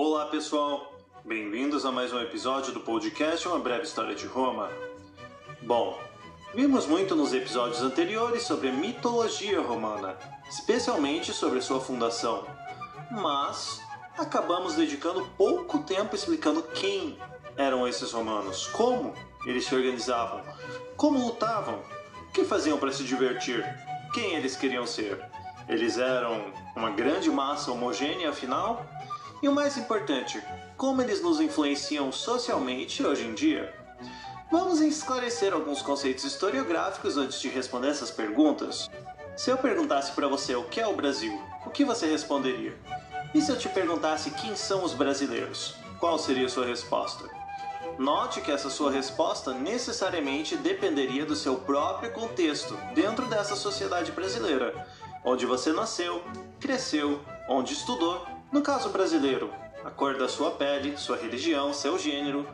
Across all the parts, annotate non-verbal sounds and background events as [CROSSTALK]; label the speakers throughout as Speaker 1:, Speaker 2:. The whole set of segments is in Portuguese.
Speaker 1: Olá pessoal, bem-vindos a mais um episódio do podcast Uma Breve História de Roma. Bom, vimos muito nos episódios anteriores sobre a mitologia romana, especialmente sobre sua fundação, mas acabamos dedicando pouco tempo explicando quem eram esses romanos, como eles se organizavam, como lutavam, o que faziam para se divertir, quem eles queriam ser. Eles eram uma grande massa homogênea, afinal? E o mais importante, como eles nos influenciam socialmente hoje em dia? Vamos esclarecer alguns conceitos historiográficos antes de responder essas perguntas. Se eu perguntasse para você o que é o Brasil, o que você responderia? E se eu te perguntasse quem são os brasileiros, qual seria a sua resposta? Note que essa sua resposta necessariamente dependeria do seu próprio contexto dentro dessa sociedade brasileira, onde você nasceu, cresceu, onde estudou, no caso brasileiro, a cor da sua pele, sua religião, seu gênero,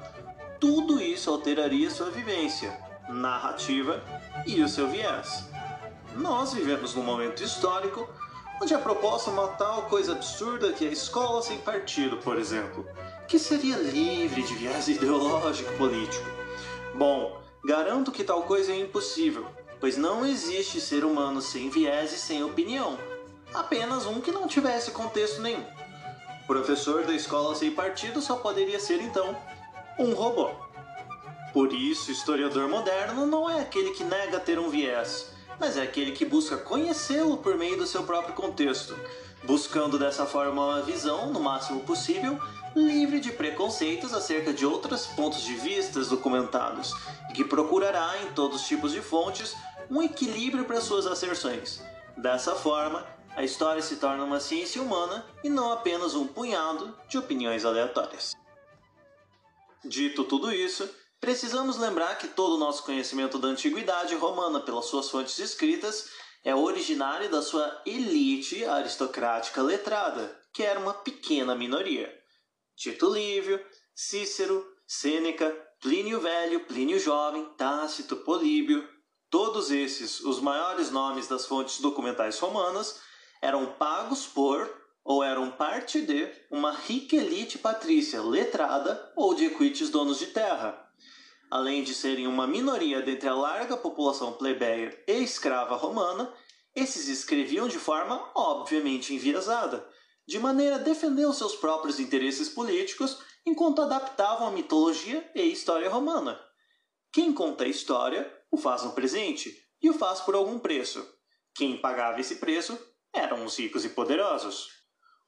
Speaker 1: tudo isso alteraria sua vivência, narrativa e o seu viés. Nós vivemos num momento histórico onde a proposta é uma tal coisa absurda que a escola sem partido, por exemplo, que seria livre de viés [LAUGHS] ideológico político. Bom, garanto que tal coisa é impossível, pois não existe ser humano sem viés e sem opinião, apenas um que não tivesse contexto nenhum. Professor da escola sem partido só poderia ser então um robô. Por isso, historiador moderno não é aquele que nega ter um viés, mas é aquele que busca conhecê-lo por meio do seu próprio contexto, buscando dessa forma uma visão, no máximo possível, livre de preconceitos acerca de outros pontos de vista documentados e que procurará em todos os tipos de fontes um equilíbrio para suas asserções. Dessa forma, a história se torna uma ciência humana e não apenas um punhado de opiniões aleatórias. Dito tudo isso, precisamos lembrar que todo o nosso conhecimento da antiguidade romana pelas suas fontes escritas é originário da sua elite aristocrática letrada, que era uma pequena minoria. Tito Livio, Cícero, Sêneca, Plínio Velho, Plínio Jovem, Tácito, Políbio, todos esses, os maiores nomes das fontes documentais romanas, eram pagos por ou eram parte de uma rica elite patrícia letrada ou de equites donos de terra. Além de serem uma minoria dentre a larga população plebeia e escrava romana, esses escreviam de forma obviamente enviesada, de maneira a defender os seus próprios interesses políticos enquanto adaptavam a mitologia e história romana. Quem conta a história o faz no presente e o faz por algum preço. Quem pagava esse preço eram os ricos e poderosos.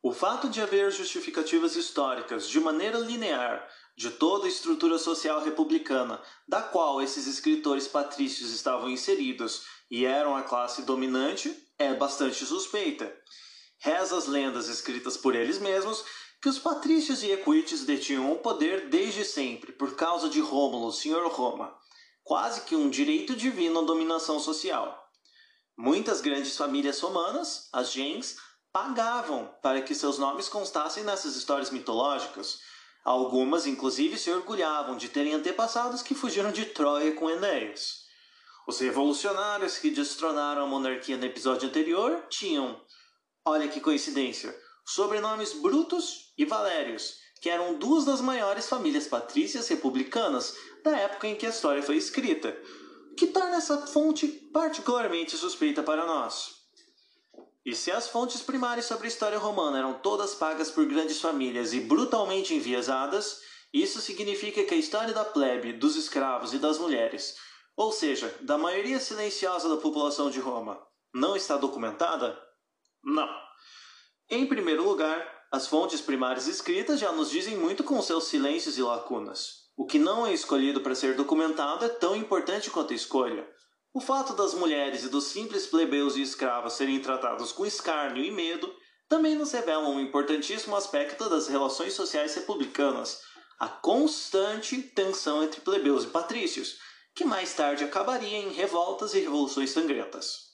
Speaker 1: O fato de haver justificativas históricas de maneira linear de toda a estrutura social republicana, da qual esses escritores patrícios estavam inseridos e eram a classe dominante, é bastante suspeita. Reza as lendas escritas por eles mesmos que os patrícios e equites detinham o poder desde sempre por causa de Rômulo, senhor Roma, quase que um direito divino à dominação social. Muitas grandes famílias romanas, as gens, pagavam para que seus nomes constassem nessas histórias mitológicas. Algumas, inclusive, se orgulhavam de terem antepassados que fugiram de Troia com Enéas. Os revolucionários que destronaram a monarquia no episódio anterior tinham Olha que coincidência! Sobrenomes Brutus e Valérios, que eram duas das maiores famílias patrícias republicanas da época em que a história foi escrita, que torna essa fonte particularmente suspeita para nós. E se as fontes primárias sobre a história romana eram todas pagas por grandes famílias e brutalmente enviesadas, isso significa que a história da plebe, dos escravos e das mulheres, ou seja, da maioria silenciosa da população de Roma, não está documentada? Não. Em primeiro lugar, as fontes primárias escritas já nos dizem muito com seus silêncios e lacunas. O que não é escolhido para ser documentado é tão importante quanto a escolha. O fato das mulheres e dos simples plebeus e escravos serem tratados com escárnio e medo também nos revela um importantíssimo aspecto das relações sociais republicanas, a constante tensão entre plebeus e patrícios, que mais tarde acabaria em revoltas e revoluções sangrentas.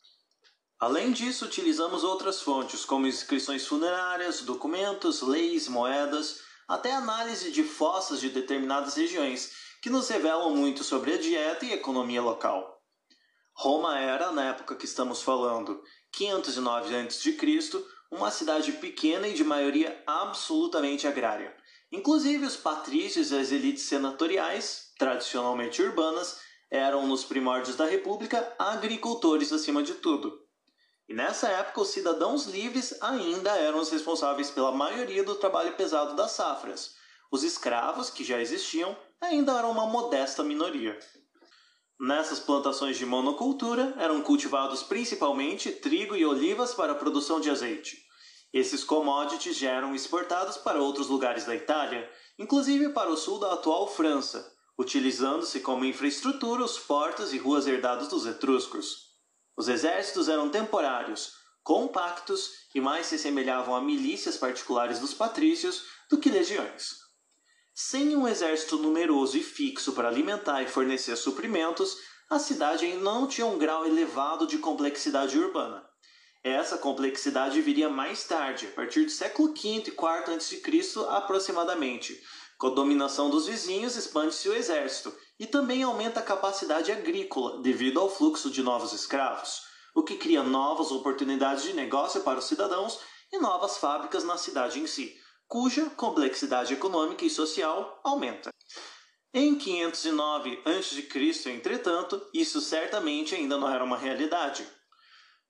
Speaker 1: Além disso, utilizamos outras fontes, como inscrições funerárias, documentos, leis, moedas, até análise de fossas de determinadas regiões, que nos revelam muito sobre a dieta e economia local. Roma era, na época que estamos falando, 509 a.C., uma cidade pequena e de maioria absolutamente agrária. Inclusive, os patrícios e as elites senatoriais, tradicionalmente urbanas, eram, nos primórdios da República, agricultores acima de tudo. E nessa época, os cidadãos livres ainda eram os responsáveis pela maioria do trabalho pesado das safras. Os escravos, que já existiam, ainda eram uma modesta minoria. Nessas plantações de monocultura eram cultivados principalmente trigo e olivas para a produção de azeite. Esses commodities já eram exportados para outros lugares da Itália, inclusive para o sul da atual França, utilizando-se como infraestrutura os portos e ruas herdados dos etruscos. Os exércitos eram temporários, compactos e mais se semelhavam a milícias particulares dos patrícios do que legiões. Sem um exército numeroso e fixo para alimentar e fornecer suprimentos, a cidade ainda não tinha um grau elevado de complexidade urbana. Essa complexidade viria mais tarde, a partir do século V e IV a.C. aproximadamente. Com a dominação dos vizinhos, expande-se o exército e também aumenta a capacidade agrícola devido ao fluxo de novos escravos, o que cria novas oportunidades de negócio para os cidadãos e novas fábricas na cidade em si, cuja complexidade econômica e social aumenta. Em 509 a.C., entretanto, isso certamente ainda não era uma realidade.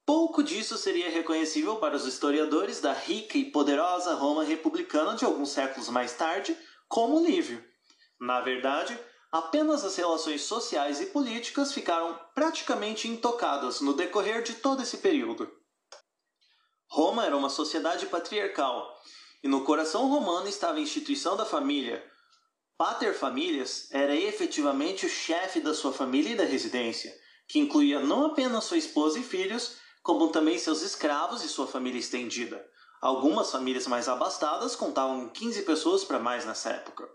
Speaker 1: Pouco disso seria reconhecível para os historiadores da rica e poderosa Roma republicana de alguns séculos mais tarde, como Lívio. Na verdade, apenas as relações sociais e políticas ficaram praticamente intocadas no decorrer de todo esse período. Roma era uma sociedade patriarcal, e no coração romano estava a instituição da família. Pater Familias era efetivamente o chefe da sua família e da residência, que incluía não apenas sua esposa e filhos, como também seus escravos e sua família estendida. Algumas famílias mais abastadas contavam 15 pessoas para mais nessa época.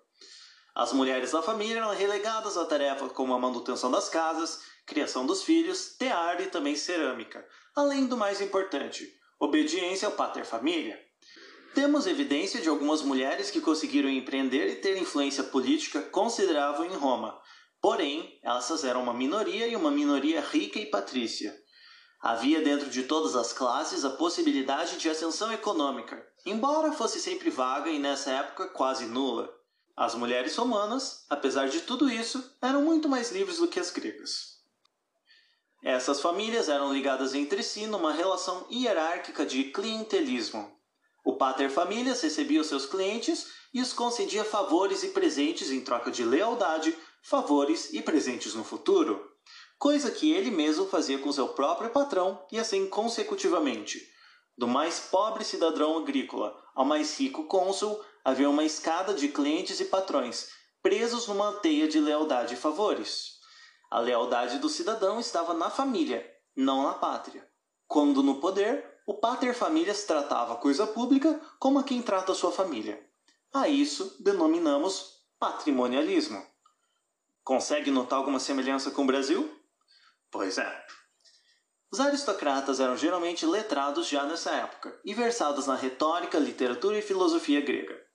Speaker 1: As mulheres da família eram relegadas a tarefas como a manutenção das casas, criação dos filhos, tear e também cerâmica, além do mais importante, obediência ao pater família. Temos evidência de algumas mulheres que conseguiram empreender e ter influência política considerável em Roma, porém, essas eram uma minoria e uma minoria rica e patrícia. Havia dentro de todas as classes a possibilidade de ascensão econômica, embora fosse sempre vaga e nessa época quase nula. As mulheres romanas, apesar de tudo isso, eram muito mais livres do que as gregas. Essas famílias eram ligadas entre si numa relação hierárquica de clientelismo. O pater familias recebia os seus clientes e os concedia favores e presentes em troca de lealdade, favores e presentes no futuro coisa que ele mesmo fazia com seu próprio patrão e assim consecutivamente. Do mais pobre cidadão agrícola ao mais rico cônsul, havia uma escada de clientes e patrões, presos numa teia de lealdade e favores. A lealdade do cidadão estava na família, não na pátria. Quando no poder, o pater famílias tratava a coisa pública como a quem trata a sua família. A isso denominamos patrimonialismo. Consegue notar alguma semelhança com o Brasil? Pois é. Os aristocratas eram geralmente letrados já nessa época e versados na retórica, literatura e filosofia grega.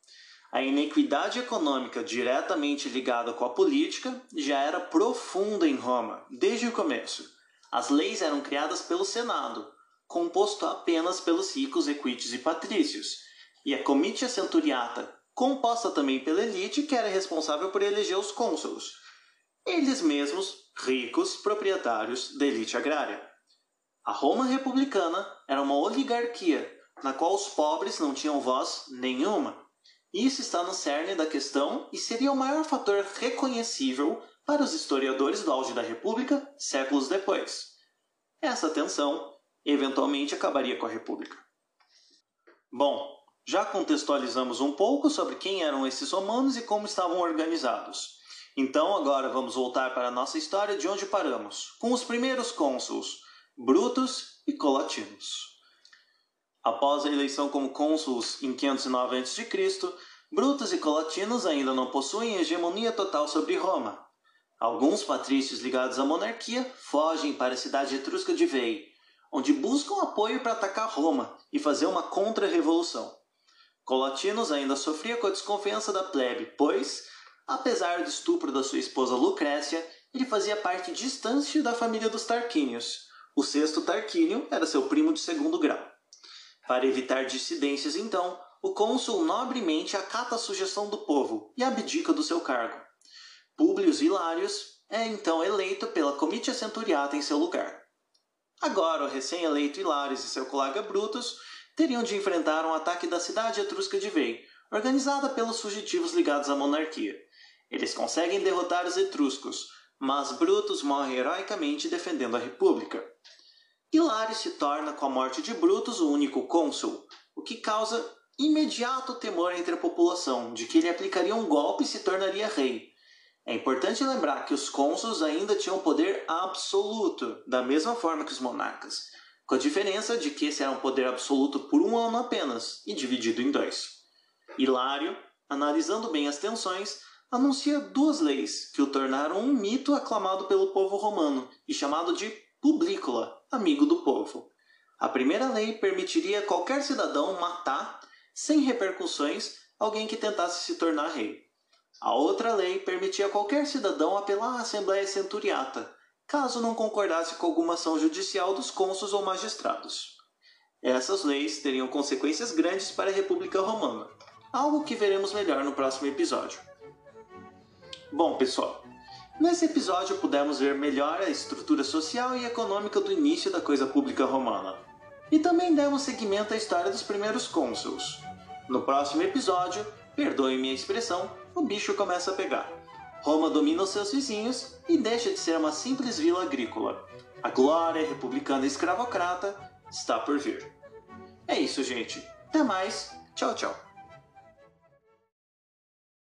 Speaker 1: A inequidade econômica diretamente ligada com a política já era profunda em Roma desde o começo. As leis eram criadas pelo Senado, composto apenas pelos ricos equites e patrícios, e a comitia centuriata, composta também pela elite que era responsável por eleger os cônsulos. Eles mesmos ricos proprietários da elite agrária. A Roma republicana era uma oligarquia na qual os pobres não tinham voz nenhuma. Isso está no cerne da questão e seria o maior fator reconhecível para os historiadores do auge da República séculos depois. Essa tensão eventualmente acabaria com a República. Bom, já contextualizamos um pouco sobre quem eram esses romanos e como estavam organizados. Então agora vamos voltar para a nossa história de onde paramos, com os primeiros cônsuls, Brutus e Colatinos. Após a eleição como cônsuls em 509 a.C., Brutus e Colatinos ainda não possuem hegemonia total sobre Roma. Alguns patrícios ligados à monarquia fogem para a cidade etrusca de Veii, onde buscam apoio para atacar Roma e fazer uma contra-revolução. Colatinos ainda sofria com a desconfiança da plebe, pois Apesar do estupro da sua esposa Lucrécia, ele fazia parte distante da família dos Tarquínios. O sexto Tarquínio era seu primo de segundo grau. Para evitar dissidências, então, o cônsul nobremente acata a sugestão do povo e abdica do seu cargo. Publius Hilarius é então eleito pela Comitia Centuriata em seu lugar. Agora, o recém-eleito Hilarius e seu colega Brutus teriam de enfrentar um ataque da cidade etrusca de Vei, organizada pelos fugitivos ligados à monarquia. Eles conseguem derrotar os etruscos, mas Brutus morre heroicamente defendendo a república. Hilário se torna, com a morte de Brutus, o único cônsul, o que causa imediato temor entre a população de que ele aplicaria um golpe e se tornaria rei. É importante lembrar que os cônsuls ainda tinham poder absoluto, da mesma forma que os monarcas, com a diferença de que esse era um poder absoluto por um ano apenas e dividido em dois. Hilário, analisando bem as tensões, anuncia duas leis que o tornaram um mito aclamado pelo povo romano e chamado de Publícola, amigo do povo. A primeira lei permitiria qualquer cidadão matar, sem repercussões, alguém que tentasse se tornar rei. A outra lei permitia qualquer cidadão apelar à Assembleia Centuriata, caso não concordasse com alguma ação judicial dos cônsuls ou magistrados. Essas leis teriam consequências grandes para a República Romana, algo que veremos melhor no próximo episódio. Bom, pessoal, Nesse episódio pudemos ver melhor a estrutura social e econômica do início da coisa pública romana. E também demos seguimento à história dos primeiros cônsuls. No próximo episódio, perdoe minha expressão, o bicho começa a pegar. Roma domina os seus vizinhos e deixa de ser uma simples vila agrícola. A glória republicana escravocrata está por vir. É isso, gente. Até mais. Tchau, tchau.